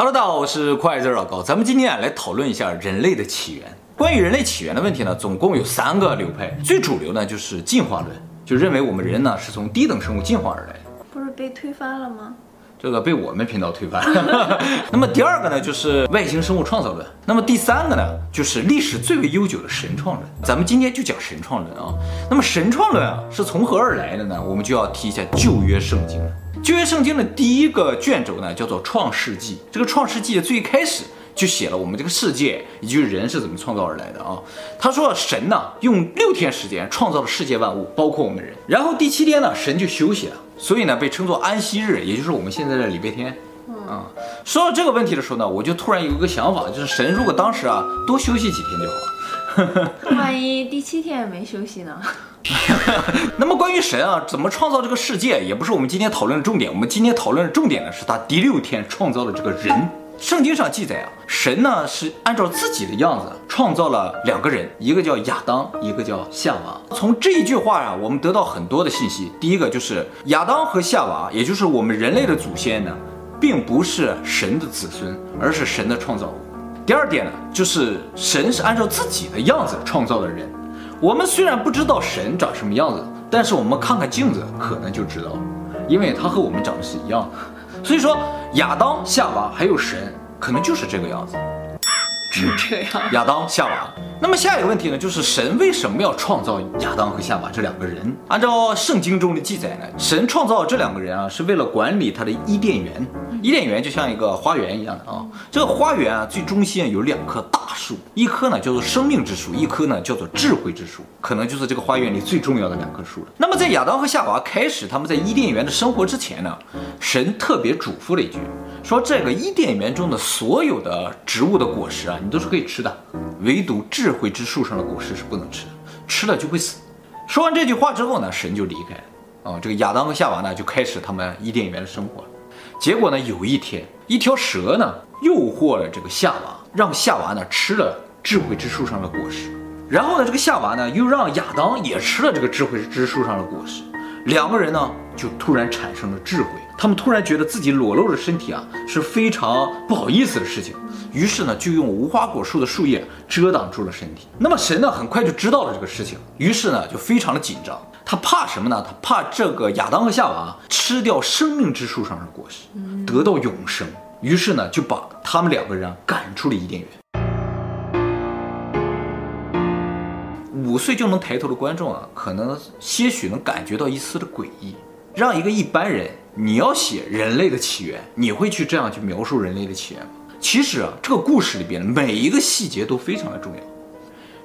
Hello，大家好，我是快字老高。咱们今天啊来讨论一下人类的起源。关于人类起源的问题呢，总共有三个流派。最主流呢就是进化论，就认为我们人呢是从低等生物进化而来。不是被推翻了吗？这个被我们频道推翻。那么第二个呢就是外星生物创造论。那么第三个呢就是历史最为悠久的神创论。咱们今天就讲神创论啊。那么神创论啊是从何而来的呢？我们就要提一下旧约圣经了。旧约圣经的第一个卷轴呢，叫做《创世纪》。这个《创世纪》的最开始就写了我们这个世界以及人是怎么创造而来的啊。他说神呢，用六天时间创造了世界万物，包括我们人。然后第七天呢，神就休息了，所以呢，被称作安息日，也就是我们现在的礼拜天。啊，说到这个问题的时候呢，我就突然有一个想法，就是神如果当时啊多休息几天就好了。万一第七天也没休息呢？那么关于神啊，怎么创造这个世界，也不是我们今天讨论的重点。我们今天讨论的重点呢，是他第六天创造了这个人。圣经上记载啊，神呢是按照自己的样子创造了两个人，一个叫亚当，一个叫夏娃。从这一句话啊，我们得到很多的信息。第一个就是亚当和夏娃，也就是我们人类的祖先呢，并不是神的子孙，而是神的创造物。第二点呢，就是神是按照自己的样子创造的人。我们虽然不知道神长什么样子，但是我们看看镜子可能就知道，因为他和我们长得是一样的。所以说，亚当、夏娃还有神，可能就是这个样子。是这样。亚当、夏娃。那么下一个问题呢，就是神为什么要创造亚当和夏娃这两个人？按照圣经中的记载呢，神创造这两个人啊，是为了管理他的伊甸园。伊甸园就像一个花园一样的啊，这个花园啊，最中心有两棵大树，一棵呢叫做生命之树，一棵呢叫做智慧之树，可能就是这个花园里最重要的两棵树了。那么在亚当和夏娃开始他们在伊甸园的生活之前呢，神特别嘱咐了一句，说这个伊甸园中的所有的植物的果实啊，你都是可以吃的，唯独智慧之树上的果实是不能吃的，吃了就会死。说完这句话之后呢，神就离开了啊，这个亚当和夏娃呢就开始他们伊甸园的生活。结果呢，有一天，一条蛇呢诱惑了这个夏娃，让夏娃呢吃了智慧之树上的果实。然后呢，这个夏娃呢又让亚当也吃了这个智慧之树上的果实。两个人呢就突然产生了智慧，他们突然觉得自己裸露了身体啊是非常不好意思的事情，于是呢就用无花果树的树叶遮挡住了身体。那么神呢很快就知道了这个事情，于是呢就非常的紧张。他怕什么呢？他怕这个亚当和夏娃吃掉生命之树上的果实，得到永生。于是呢，就把他们两个人赶出了伊甸园。五岁就能抬头的观众啊，可能些许能感觉到一丝的诡异。让一个一般人，你要写人类的起源，你会去这样去描述人类的起源吗？其实啊，这个故事里边每一个细节都非常的重要。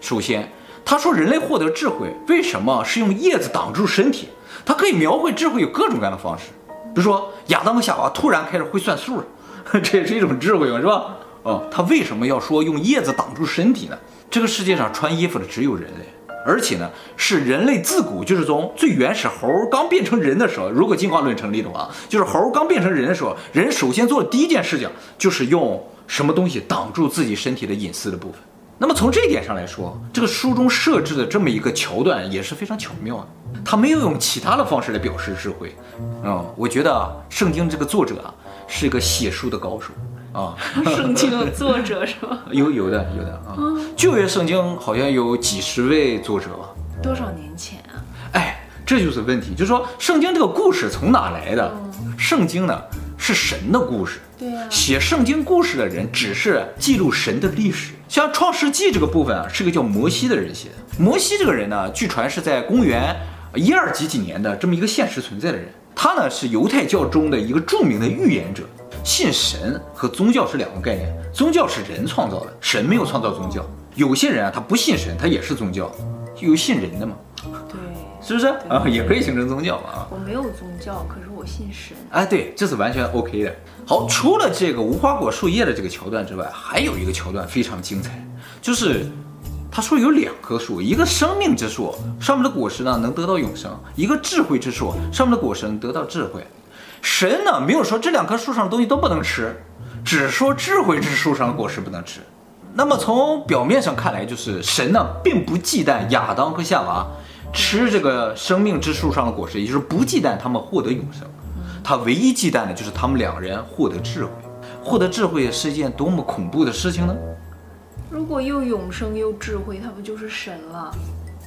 首先。他说：“人类获得智慧，为什么是用叶子挡住身体？他可以描绘智慧有各种各样的方式，比如说亚当和夏娃突然开始会算数了，这也是一种智慧嘛，是吧？哦，他为什么要说用叶子挡住身体呢？这个世界上穿衣服的只有人类，而且呢，是人类自古就是从最原始猴刚变成人的时候，如果进化论成立的话，就是猴刚变成人的时候，人首先做的第一件事情就是用什么东西挡住自己身体的隐私的部分。”那么从这一点上来说，这个书中设置的这么一个桥段也是非常巧妙的。他没有用其他的方式来表示智慧，啊、我觉得啊，圣经这个作者啊是一个写书的高手啊。圣经的作者是吧？有有的有的啊。旧约圣经好像有几十位作者吧？多少年前啊？哎，这就是问题，就是说圣经这个故事从哪来的？圣经呢是神的故事。对呀，写圣经故事的人只是记录神的历史。像《创世纪》这个部分啊，是个叫摩西的人写的。摩西这个人呢，据传是在公元一二几几年的这么一个现实存在的人。他呢是犹太教中的一个著名的预言者。信神和宗教是两个概念，宗教是人创造的，神没有创造宗教。有些人啊，他不信神，他也是宗教，有信人的嘛。对。是不是啊？也可以形成宗教嘛啊！我没有宗教，可是我信神。哎，对，这是完全 OK 的。好，除了这个无花果树叶的这个桥段之外，还有一个桥段非常精彩，就是他说有两棵树，一个生命之树上面的果实呢能得到永生，一个智慧之树上面的果实能得到智慧。神呢没有说这两棵树上的东西都不能吃，只说智慧之树上的果实不能吃。那么从表面上看来，就是神呢并不忌惮亚当和夏娃。吃这个生命之树上的果实，也就是不忌惮他们获得永生，他唯一忌惮的就是他们两人获得智慧。获得智慧是一件多么恐怖的事情呢？如果又永生又智慧，他不就是神了？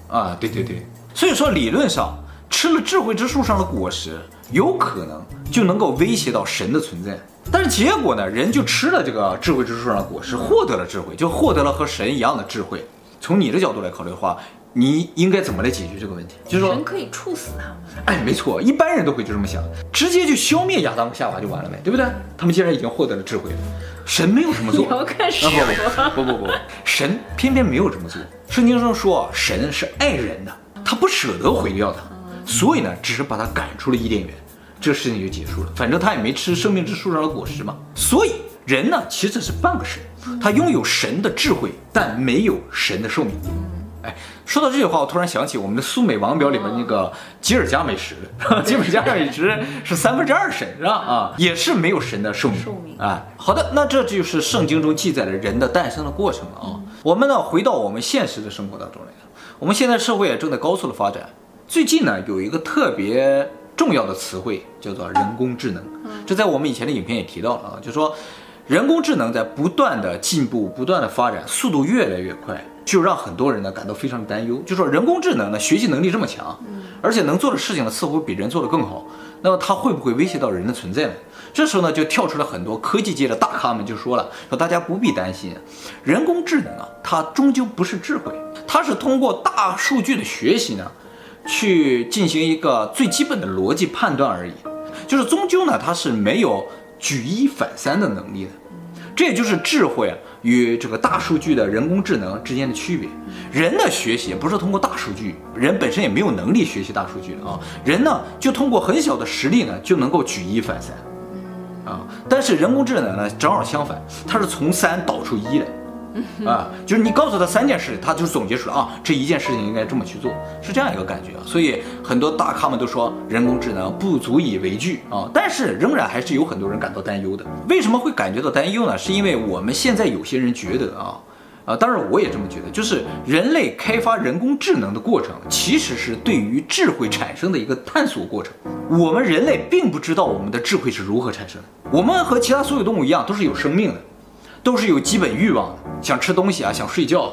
啊，对对对，所以说理论上吃了智慧之树上的果实，有可能就能够威胁到神的存在。但是结果呢，人就吃了这个智慧之树上的果实，获得了智慧，就获得了和神一样的智慧。从你的角度来考虑的话，你应该怎么来解决这个问题？就是说，神可以处死他们。哎，没错，一般人都会就这么想，直接就消灭亚当和夏娃就完了呗，对不对？他们既然已经获得了智慧了，神没有这么做。你要干什么？啊，不不不不不，神偏偏没有这么做。圣经上说，神是爱人的，他不舍得毁掉他，所以呢，只是把他赶出了伊甸园，这事情就结束了。反正他也没吃生命之树上的果实嘛，所以人呢，其实是半个神，他拥有神的智慧，但没有神的寿命。哎，说到这句话，我突然想起我们的苏美王表里面那个吉尔加美什，吉尔加美什是三分之二神是吧？啊，也是没有神的寿命。寿命啊，好的，那这就是圣经中记载了人的诞生的过程了啊。我们呢，回到我们现实的生活当中来，我们现在社会也正在高速的发展。最近呢，有一个特别重要的词汇叫做人工智能，这在我们以前的影片也提到了啊，就说人工智能在不断的进步，不断的发展，速度越来越快。就让很多人呢感到非常的担忧，就说人工智能呢学习能力这么强，而且能做的事情呢似乎比人做的更好，那么它会不会威胁到人的存在呢？这时候呢就跳出了很多科技界的大咖们就说了，说大家不必担心，人工智能啊它终究不是智慧，它是通过大数据的学习呢，去进行一个最基本的逻辑判断而已，就是终究呢它是没有举一反三的能力的。这也就是智慧与这个大数据的人工智能之间的区别。人的学习不是通过大数据，人本身也没有能力学习大数据的啊。人呢就通过很小的实例呢就能够举一反三，啊，但是人工智能呢正好相反，它是从三导出一来。啊，就是你告诉他三件事，他就总结出来啊，这一件事情应该这么去做，是这样一个感觉。所以很多大咖们都说人工智能不足以为惧啊，但是仍然还是有很多人感到担忧的。为什么会感觉到担忧呢？是因为我们现在有些人觉得啊，啊，当然我也这么觉得，就是人类开发人工智能的过程，其实是对于智慧产生的一个探索过程。我们人类并不知道我们的智慧是如何产生的，我们和其他所有动物一样，都是有生命的。都是有基本欲望的，想吃东西啊，想睡觉。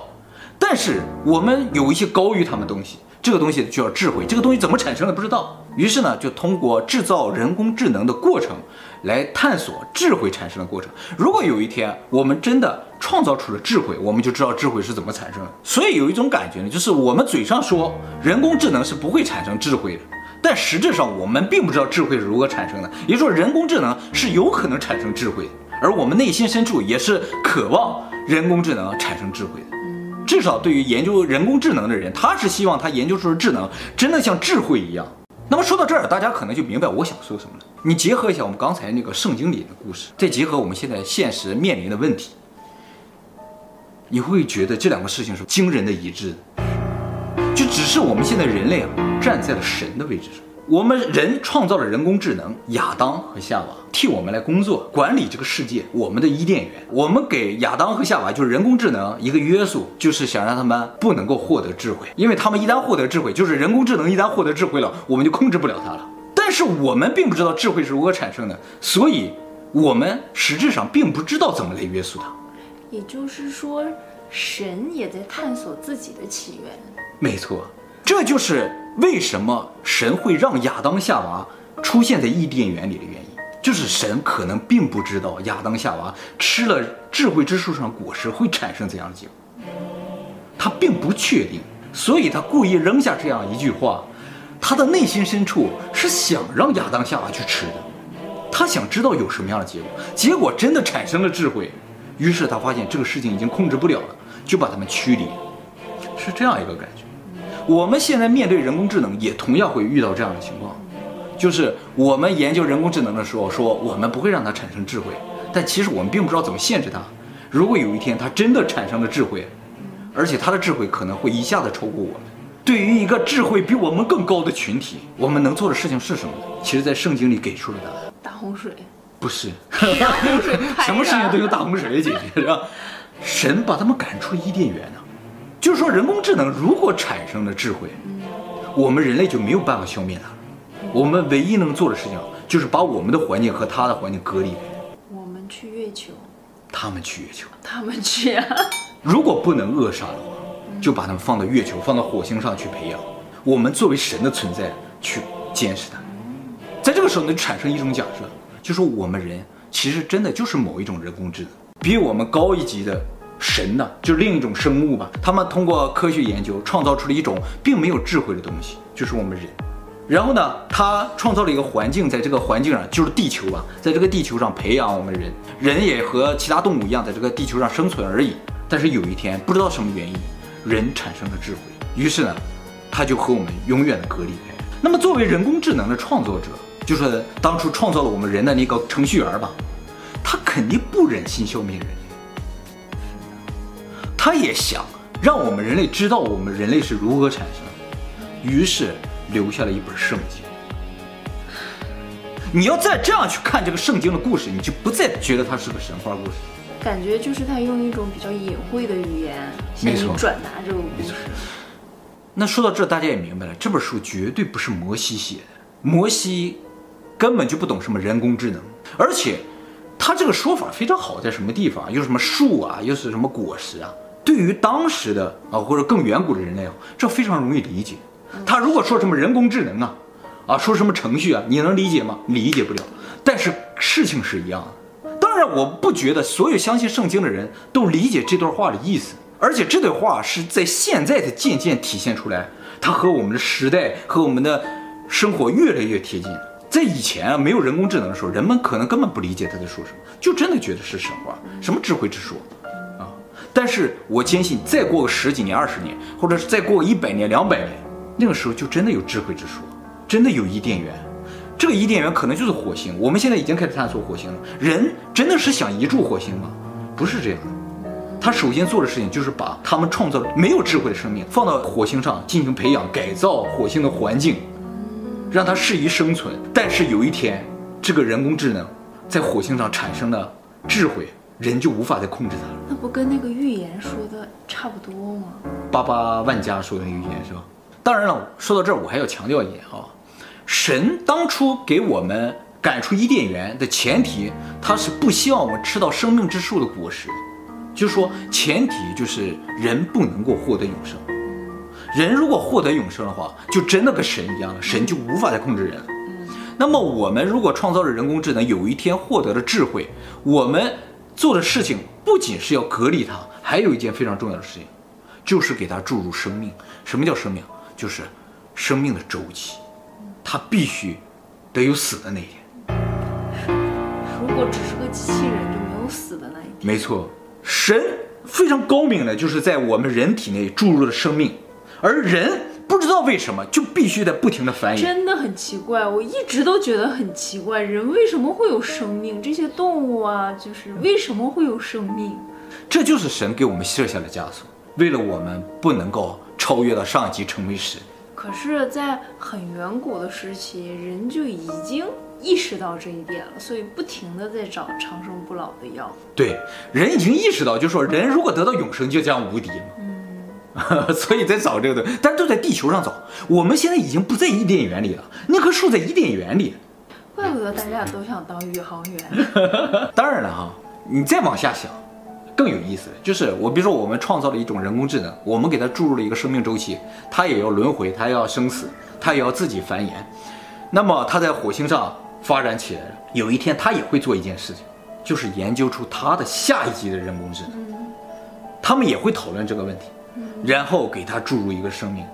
但是我们有一些高于他们东西，这个东西就叫智慧。这个东西怎么产生的不知道，于是呢，就通过制造人工智能的过程来探索智慧产生的过程。如果有一天我们真的创造出了智慧，我们就知道智慧是怎么产生的。所以有一种感觉呢，就是我们嘴上说人工智能是不会产生智慧的，但实质上我们并不知道智慧是如何产生的。也就是说，人工智能是有可能产生智慧的。而我们内心深处也是渴望人工智能产生智慧的，至少对于研究人工智能的人，他是希望他研究出的智能真的像智慧一样。那么说到这儿，大家可能就明白我想说什么了。你结合一下我们刚才那个圣经里的故事，再结合我们现在现实面临的问题，你会觉得这两个事情是惊人的一致的。就只是我们现在人类啊，站在了神的位置上。我们人创造了人工智能，亚当和夏娃替我们来工作，管理这个世界，我们的伊甸园。我们给亚当和夏娃就是人工智能一个约束，就是想让他们不能够获得智慧，因为他们一旦获得智慧，就是人工智能一旦获得智慧了，我们就控制不了它了。但是我们并不知道智慧是如何产生的，所以我们实质上并不知道怎么来约束它。也就是说，神也在探索自己的起源。没错，这就是。为什么神会让亚当夏娃出现在伊甸园里的原因，就是神可能并不知道亚当夏娃吃了智慧之树上果实会产生怎样的结果，他并不确定，所以他故意扔下这样一句话，他的内心深处是想让亚当夏娃去吃的，他想知道有什么样的结果，结果真的产生了智慧，于是他发现这个事情已经控制不了了，就把他们驱离，是这样一个感觉。我们现在面对人工智能，也同样会遇到这样的情况，就是我们研究人工智能的时候，说我们不会让它产生智慧，但其实我们并不知道怎么限制它。如果有一天它真的产生了智慧，而且它的智慧可能会一下子超过我们，对于一个智慧比我们更高的群体，我们能做的事情是什么呢？其实，在圣经里给出了答案。大洪水？不是，大洪水，什么事情都用大洪水来解决，是吧？神把他们赶出伊甸园呢。就是说，人工智能如果产生了智慧，我们人类就没有办法消灭它。我们唯一能做的事情，就是把我们的环境和它的环境隔离。我们们去月球，他们去月球。他们去啊。如果不能扼杀的话，就把他们放到月球、放到火星上去培养。我们作为神的存在去监视他。在这个时候呢，就产生一种假设，就说我们人其实真的就是某一种人工智能，比我们高一级的神呢，就是另一种生物吧。他们通过科学研究创造出了一种并没有智慧的东西，就是我们人。然后呢，他创造了一个环境，在这个环境上就是地球吧，在这个地球上培养我们人，人也和其他动物一样，在这个地球上生存而已。但是有一天，不知道什么原因，人产生了智慧，于是呢，他就和我们永远的隔离开。那么作为人工智能的创作者，就说当初创造了我们人的那个程序员吧，他肯定不忍心消灭人，他也想让我们人类知道我们人类是如何产生的，于是。留下了一本圣经。你要再这样去看这个圣经的故事，你就不再觉得它是个神话故事。感觉就是他用一种比较隐晦的语言，向你转达这个故事。那说到这，大家也明白了，这本书绝对不是摩西写的。摩西根本就不懂什么人工智能，而且他这个说法非常好，在什么地方？又什么树啊，又是什么果实啊？对于当时的啊，或者更远古的人类啊，这非常容易理解。他如果说什么人工智能啊，啊，说什么程序啊，你能理解吗？理解不了。但是事情是一样的。当然，我不觉得所有相信圣经的人都理解这段话的意思。而且这段话是在现在才渐渐体现出来，它和我们的时代和我们的生活越来越贴近。在以前啊，没有人工智能的时候，人们可能根本不理解他在说什么，就真的觉得是神话，什么智慧之说。但是我坚信，再过个十几年、二十年，或者是再过个一百年、两百年。那个时候就真的有智慧之说，真的有伊甸园，这个伊甸园可能就是火星。我们现在已经开始探索火星了。人真的是想移住火星吗？不是这样的。他首先做的事情就是把他们创造的没有智慧的生命放到火星上进行培养、改造火星的环境，让它适宜生存。但是有一天，这个人工智能在火星上产生了智慧，人就无法再控制它了。那不跟那个预言说的差不多吗？巴巴万家说的那个预言是吧？当然了，说到这儿，我还要强调一点啊，神当初给我们赶出伊甸园的前提，他是不希望我们吃到生命之树的果实，就是说前提就是人不能够获得永生。人如果获得永生的话，就真的跟神一样了，神就无法再控制人了。那么我们如果创造了人工智能，有一天获得了智慧，我们做的事情不仅是要隔离它，还有一件非常重要的事情，就是给它注入生命。什么叫生命？就是生命的周期，它必须得有死的那一天。如果只是个机器人，就没有死的那一天。没错，神非常高明的，就是在我们人体内注入了生命，而人不知道为什么就必须得不停的繁衍。真的很奇怪，我一直都觉得很奇怪，人为什么会有生命？这些动物啊，就是为什么会有生命？这就是神给我们设下的枷锁，为了我们不能够。超越到上一级成为神，可是，在很远古的时期，人就已经意识到这一点了，所以不停的在找长生不老的药。对，人已经意识到，就是说人如果得到永生，就将无敌嘛。嗯，所以在找这个的，但都在地球上找。我们现在已经不在伊甸园里了，那棵树在伊甸园里。怪不得大家都想当宇航员。当然了哈，你再往下想。更有意思的就是，我比如说，我们创造了一种人工智能，我们给它注入了一个生命周期，它也要轮回，它要生死，它也要自己繁衍。那么它在火星上发展起来了，有一天它也会做一件事情，就是研究出它的下一级的人工智能。他们也会讨论这个问题，然后给它注入一个生命，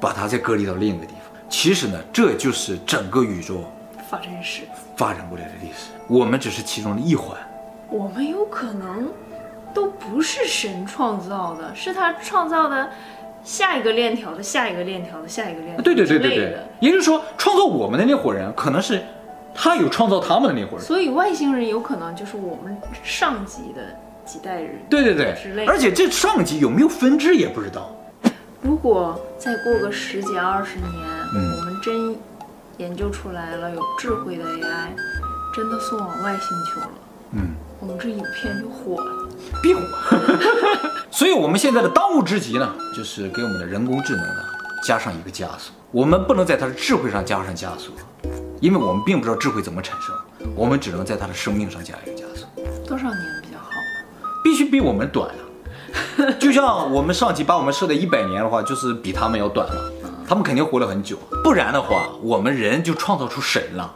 把它再隔离到另一个地方。其实呢，这就是整个宇宙发展史发展过来的历史，我们只是其中的一环。我们有可能。都不是神创造的，是他创造的下一个链条的下一个链条的下一个链条。对对对对对，也就是说，创造我们的那伙人，可能是他有创造他们的那伙人。所以外星人有可能就是我们上级的几代人。对对对，而且这上级有没有分支也不知道。如果再过个十几二十年，嗯，我们真研究出来了有智慧的 AI，真的送往外星球了，嗯，我们这影片就火了。必火，所以我们现在的当务之急呢，就是给我们的人工智能呢加上一个枷锁。我们不能在它的智慧上加上枷锁，因为我们并不知道智慧怎么产生，我们只能在它的生命上加一个枷锁。多少年须比我们短啊！就像我们上级把我们设的一百年的话，就是比他们要短了。他们肯定活了很久，不然的话，我们人就创造出神了。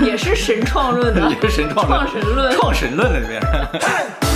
也是神创论的，也是神创论，创神论，创神论的这边。